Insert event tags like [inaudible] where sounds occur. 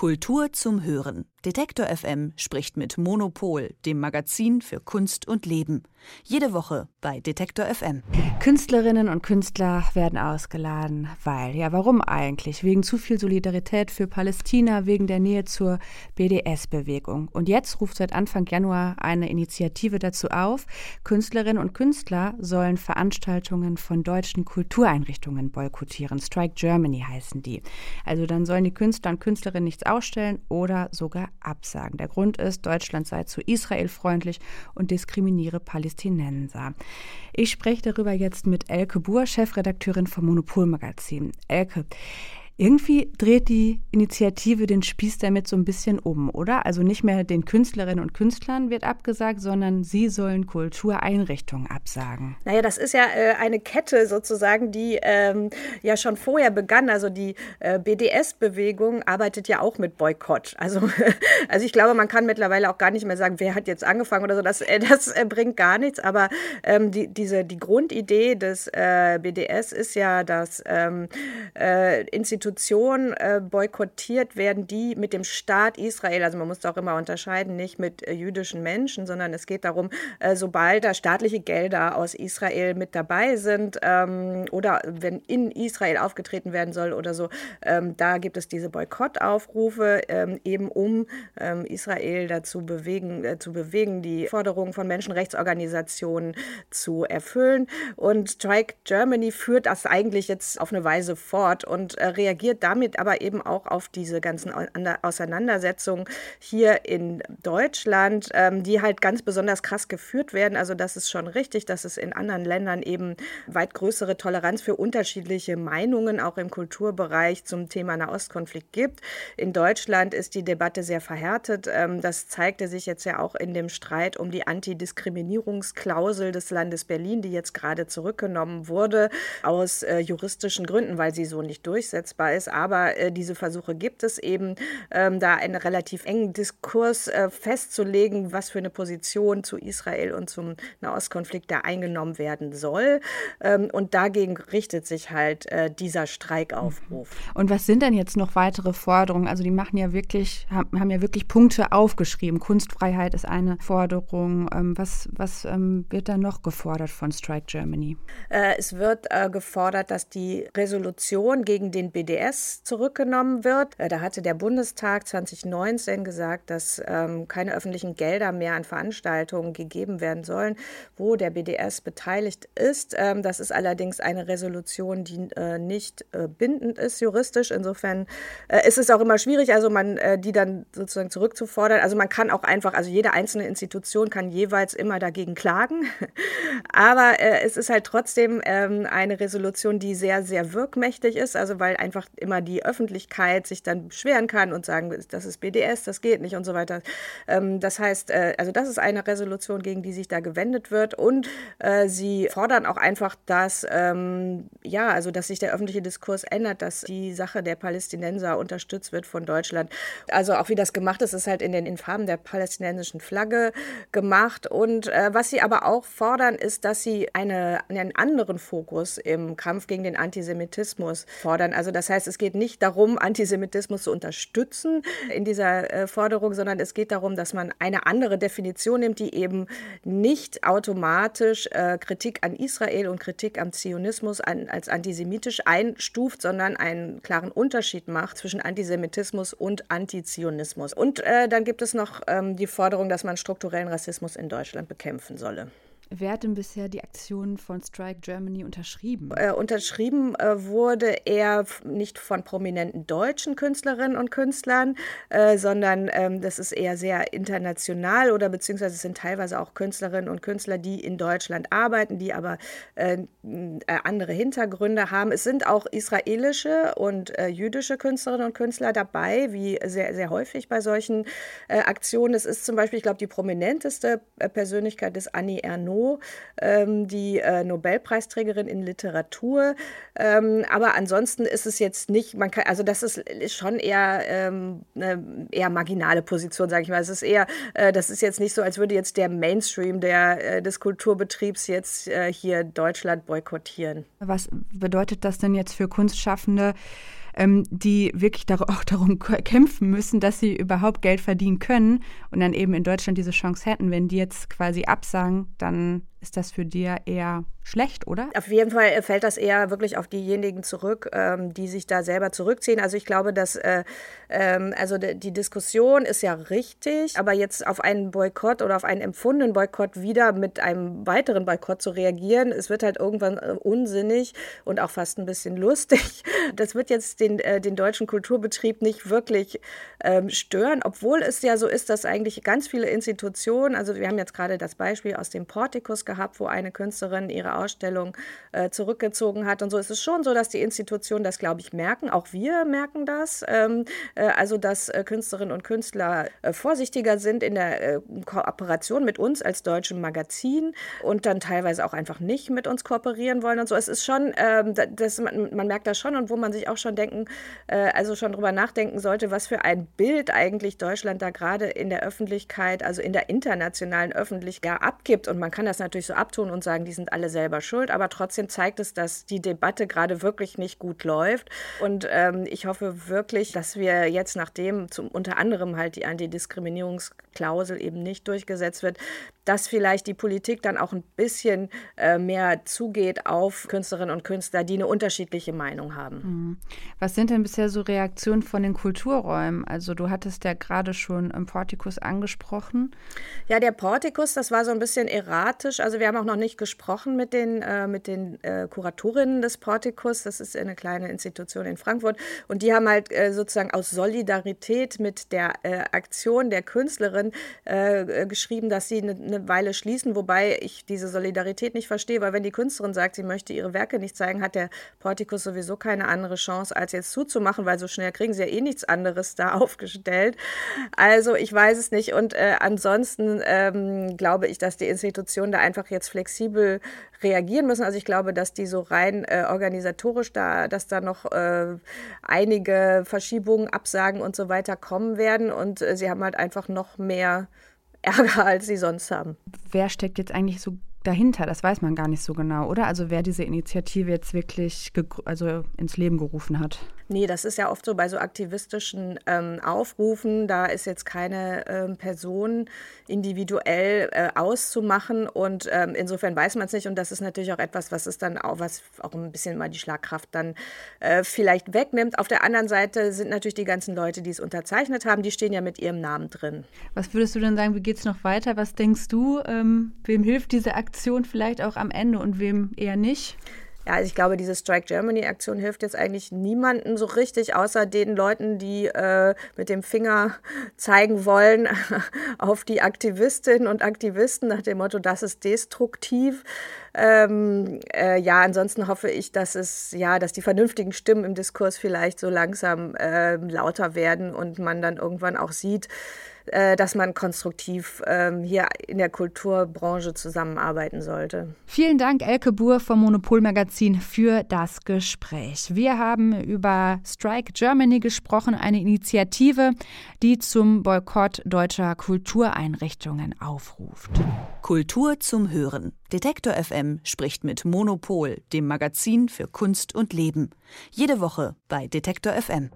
Kultur zum Hören. Detektor FM spricht mit Monopol, dem Magazin für Kunst und Leben. Jede Woche bei Detektor FM. Künstlerinnen und Künstler werden ausgeladen, weil, ja, warum eigentlich? Wegen zu viel Solidarität für Palästina, wegen der Nähe zur BDS-Bewegung. Und jetzt ruft seit Anfang Januar eine Initiative dazu auf, Künstlerinnen und Künstler sollen Veranstaltungen von deutschen Kultureinrichtungen boykottieren. Strike Germany heißen die. Also dann sollen die Künstler und Künstlerinnen nichts ausstellen oder sogar absagen. Der Grund ist, Deutschland sei zu Israel freundlich und diskriminiere Palästinenser. Ich spreche darüber jetzt mit Elke Buhr, Chefredakteurin vom Monopolmagazin. Elke, irgendwie dreht die Initiative den Spieß damit so ein bisschen um, oder? Also nicht mehr den Künstlerinnen und Künstlern wird abgesagt, sondern sie sollen Kultureinrichtungen absagen. Naja, das ist ja äh, eine Kette sozusagen, die ähm, ja schon vorher begann. Also die äh, BDS-Bewegung arbeitet ja auch mit Boykott. Also, [laughs] also ich glaube, man kann mittlerweile auch gar nicht mehr sagen, wer hat jetzt angefangen oder so. Das, äh, das äh, bringt gar nichts. Aber ähm, die, diese, die Grundidee des äh, BDS ist ja, dass ähm, äh, Institutionen Institutionen äh, boykottiert werden, die mit dem Staat Israel, also man muss auch immer unterscheiden, nicht mit äh, jüdischen Menschen, sondern es geht darum, äh, sobald da staatliche Gelder aus Israel mit dabei sind ähm, oder wenn in Israel aufgetreten werden soll oder so, ähm, da gibt es diese Boykottaufrufe, ähm, eben um ähm, Israel dazu bewegen, äh, zu bewegen, die Forderungen von Menschenrechtsorganisationen zu erfüllen. Und Strike Germany führt das eigentlich jetzt auf eine Weise fort und äh, reagiert damit aber eben auch auf diese ganzen Auseinandersetzungen hier in Deutschland, ähm, die halt ganz besonders krass geführt werden. Also das ist schon richtig, dass es in anderen Ländern eben weit größere Toleranz für unterschiedliche Meinungen auch im Kulturbereich zum Thema Nahostkonflikt gibt. In Deutschland ist die Debatte sehr verhärtet. Ähm, das zeigte sich jetzt ja auch in dem Streit um die Antidiskriminierungsklausel des Landes Berlin, die jetzt gerade zurückgenommen wurde aus äh, juristischen Gründen, weil sie so nicht durchsetzbar ist. Aber äh, diese Versuche gibt es eben, ähm, da einen relativ engen Diskurs äh, festzulegen, was für eine Position zu Israel und zum Nahostkonflikt da eingenommen werden soll. Ähm, und dagegen richtet sich halt äh, dieser Streikaufruf. Mhm. Und was sind denn jetzt noch weitere Forderungen? Also die machen ja wirklich, haben, haben ja wirklich Punkte aufgeschrieben. Kunstfreiheit ist eine Forderung. Ähm, was was ähm, wird da noch gefordert von Strike Germany? Äh, es wird äh, gefordert, dass die Resolution gegen den BDS BDS zurückgenommen wird. Äh, da hatte der Bundestag 2019 gesagt, dass ähm, keine öffentlichen Gelder mehr an Veranstaltungen gegeben werden sollen, wo der BDS beteiligt ist. Ähm, das ist allerdings eine Resolution, die äh, nicht äh, bindend ist juristisch. Insofern äh, ist es auch immer schwierig, also man äh, die dann sozusagen zurückzufordern. Also man kann auch einfach, also jede einzelne Institution kann jeweils immer dagegen klagen. [laughs] Aber äh, es ist halt trotzdem ähm, eine Resolution, die sehr, sehr wirkmächtig ist, also weil einfach einfach immer die Öffentlichkeit sich dann beschweren kann und sagen, das ist BDS, das geht nicht und so weiter. Ähm, das heißt, äh, also das ist eine Resolution, gegen die sich da gewendet wird und äh, sie fordern auch einfach, dass ähm, ja, also dass sich der öffentliche Diskurs ändert, dass die Sache der Palästinenser unterstützt wird von Deutschland. Also auch wie das gemacht ist, ist halt in den Infarben der palästinensischen Flagge gemacht und äh, was sie aber auch fordern, ist, dass sie eine, einen anderen Fokus im Kampf gegen den Antisemitismus fordern. Also das heißt, es geht nicht darum, Antisemitismus zu unterstützen in dieser äh, Forderung, sondern es geht darum, dass man eine andere Definition nimmt, die eben nicht automatisch äh, Kritik an Israel und Kritik am Zionismus als antisemitisch einstuft, sondern einen klaren Unterschied macht zwischen Antisemitismus und Antizionismus. Und äh, dann gibt es noch ähm, die Forderung, dass man strukturellen Rassismus in Deutschland bekämpfen solle. Wer hat denn bisher die Aktion von Strike Germany unterschrieben? Äh, unterschrieben äh, wurde er nicht von prominenten deutschen Künstlerinnen und Künstlern, äh, sondern ähm, das ist eher sehr international oder beziehungsweise es sind teilweise auch Künstlerinnen und Künstler, die in Deutschland arbeiten, die aber äh, äh, andere Hintergründe haben. Es sind auch israelische und äh, jüdische Künstlerinnen und Künstler dabei, wie sehr, sehr häufig bei solchen Aktionen. Es ist zum Beispiel, ich glaube, die prominenteste Persönlichkeit ist Annie Ernaux ähm, die äh, Nobelpreisträgerin in Literatur. Ähm, aber ansonsten ist es jetzt nicht, man kann, also das ist, ist schon eher ähm, eine eher marginale Position, sage ich mal. Es ist eher, äh, das ist jetzt nicht so, als würde jetzt der Mainstream der, äh, des Kulturbetriebs jetzt äh, hier Deutschland boykottieren. Was bedeutet das denn jetzt für Kunstschaffende? Ähm, die wirklich dar [laughs] auch darum kämpfen müssen, dass sie überhaupt Geld verdienen können und dann eben in Deutschland diese Chance hätten. Wenn die jetzt quasi absagen, dann ist das für dir eher schlecht, oder? Auf jeden Fall fällt das eher wirklich auf diejenigen zurück, ähm, die sich da selber zurückziehen. Also ich glaube, dass äh, ähm, also die Diskussion ist ja richtig, aber jetzt auf einen Boykott oder auf einen empfundenen Boykott wieder mit einem weiteren Boykott zu reagieren, es wird halt irgendwann äh, unsinnig und auch fast ein bisschen lustig. [laughs] Das wird jetzt den, äh, den deutschen Kulturbetrieb nicht wirklich ähm, stören, obwohl es ja so ist, dass eigentlich ganz viele Institutionen, also wir haben jetzt gerade das Beispiel aus dem Portikus gehabt, wo eine Künstlerin ihre Ausstellung äh, zurückgezogen hat. Und so ist es schon so, dass die Institutionen das, glaube ich, merken. Auch wir merken das. Ähm, äh, also, dass äh, Künstlerinnen und Künstler äh, vorsichtiger sind in der äh, Kooperation mit uns als deutschem Magazin und dann teilweise auch einfach nicht mit uns kooperieren wollen und so. Es ist schon, ähm, das, man, man, merkt das schon und wo man sich auch schon denken, also schon drüber nachdenken sollte, was für ein Bild eigentlich Deutschland da gerade in der Öffentlichkeit, also in der internationalen Öffentlichkeit abgibt. Und man kann das natürlich natürlich so abtun und sagen, die sind alle selber schuld, aber trotzdem zeigt es, dass die Debatte gerade wirklich nicht gut läuft. Und ähm, ich hoffe wirklich, dass wir jetzt, nachdem zum, unter anderem halt die Antidiskriminierungsklausel eben nicht durchgesetzt wird, dass vielleicht die Politik dann auch ein bisschen äh, mehr zugeht auf Künstlerinnen und Künstler, die eine unterschiedliche Meinung haben. Mhm. Was sind denn bisher so Reaktionen von den Kulturräumen? Also du hattest ja gerade schon im Portikus angesprochen. Ja, der Portikus, das war so ein bisschen erratisch. Also wir haben auch noch nicht gesprochen mit den, äh, mit den äh, Kuratorinnen des Portikus. Das ist eine kleine Institution in Frankfurt. Und die haben halt äh, sozusagen aus Solidarität mit der äh, Aktion der Künstlerin äh, geschrieben, dass sie eine eine Weile schließen, wobei ich diese Solidarität nicht verstehe, weil wenn die Künstlerin sagt, sie möchte ihre Werke nicht zeigen, hat der Portikus sowieso keine andere Chance, als jetzt zuzumachen, weil so schnell kriegen sie ja eh nichts anderes da [laughs] aufgestellt. Also ich weiß es nicht. Und äh, ansonsten ähm, glaube ich, dass die Institutionen da einfach jetzt flexibel reagieren müssen. Also ich glaube, dass die so rein äh, organisatorisch da, dass da noch äh, einige Verschiebungen, Absagen und so weiter kommen werden. Und äh, sie haben halt einfach noch mehr Ärger, als sie sonst haben. Wer steckt jetzt eigentlich so dahinter? Das weiß man gar nicht so genau, oder? Also wer diese Initiative jetzt wirklich also ins Leben gerufen hat. Nee, das ist ja oft so bei so aktivistischen ähm, Aufrufen. Da ist jetzt keine ähm, Person individuell äh, auszumachen und ähm, insofern weiß man es nicht. Und das ist natürlich auch etwas, was es dann auch, was auch ein bisschen mal die Schlagkraft dann äh, vielleicht wegnimmt. Auf der anderen Seite sind natürlich die ganzen Leute, die es unterzeichnet haben, die stehen ja mit ihrem Namen drin. Was würdest du denn sagen, wie geht es noch weiter? Was denkst du, ähm, wem hilft diese Aktion vielleicht auch am Ende und wem eher nicht? Ja, also ich glaube, diese Strike Germany-Aktion hilft jetzt eigentlich niemandem so richtig, außer den Leuten, die äh, mit dem Finger [laughs] zeigen wollen [laughs] auf die Aktivistinnen und Aktivisten nach dem Motto, das ist destruktiv. Ähm, äh, ja, ansonsten hoffe ich, dass es ja, dass die vernünftigen Stimmen im Diskurs vielleicht so langsam äh, lauter werden und man dann irgendwann auch sieht, äh, dass man konstruktiv ähm, hier in der Kulturbranche zusammenarbeiten sollte. Vielen Dank, Elke Buhr vom Monopolmagazin, für das Gespräch. Wir haben über Strike Germany gesprochen, eine Initiative, die zum Boykott deutscher Kultureinrichtungen aufruft. Kultur zum Hören. Detektor FM spricht mit Monopol, dem Magazin für Kunst und Leben. Jede Woche bei Detektor FM.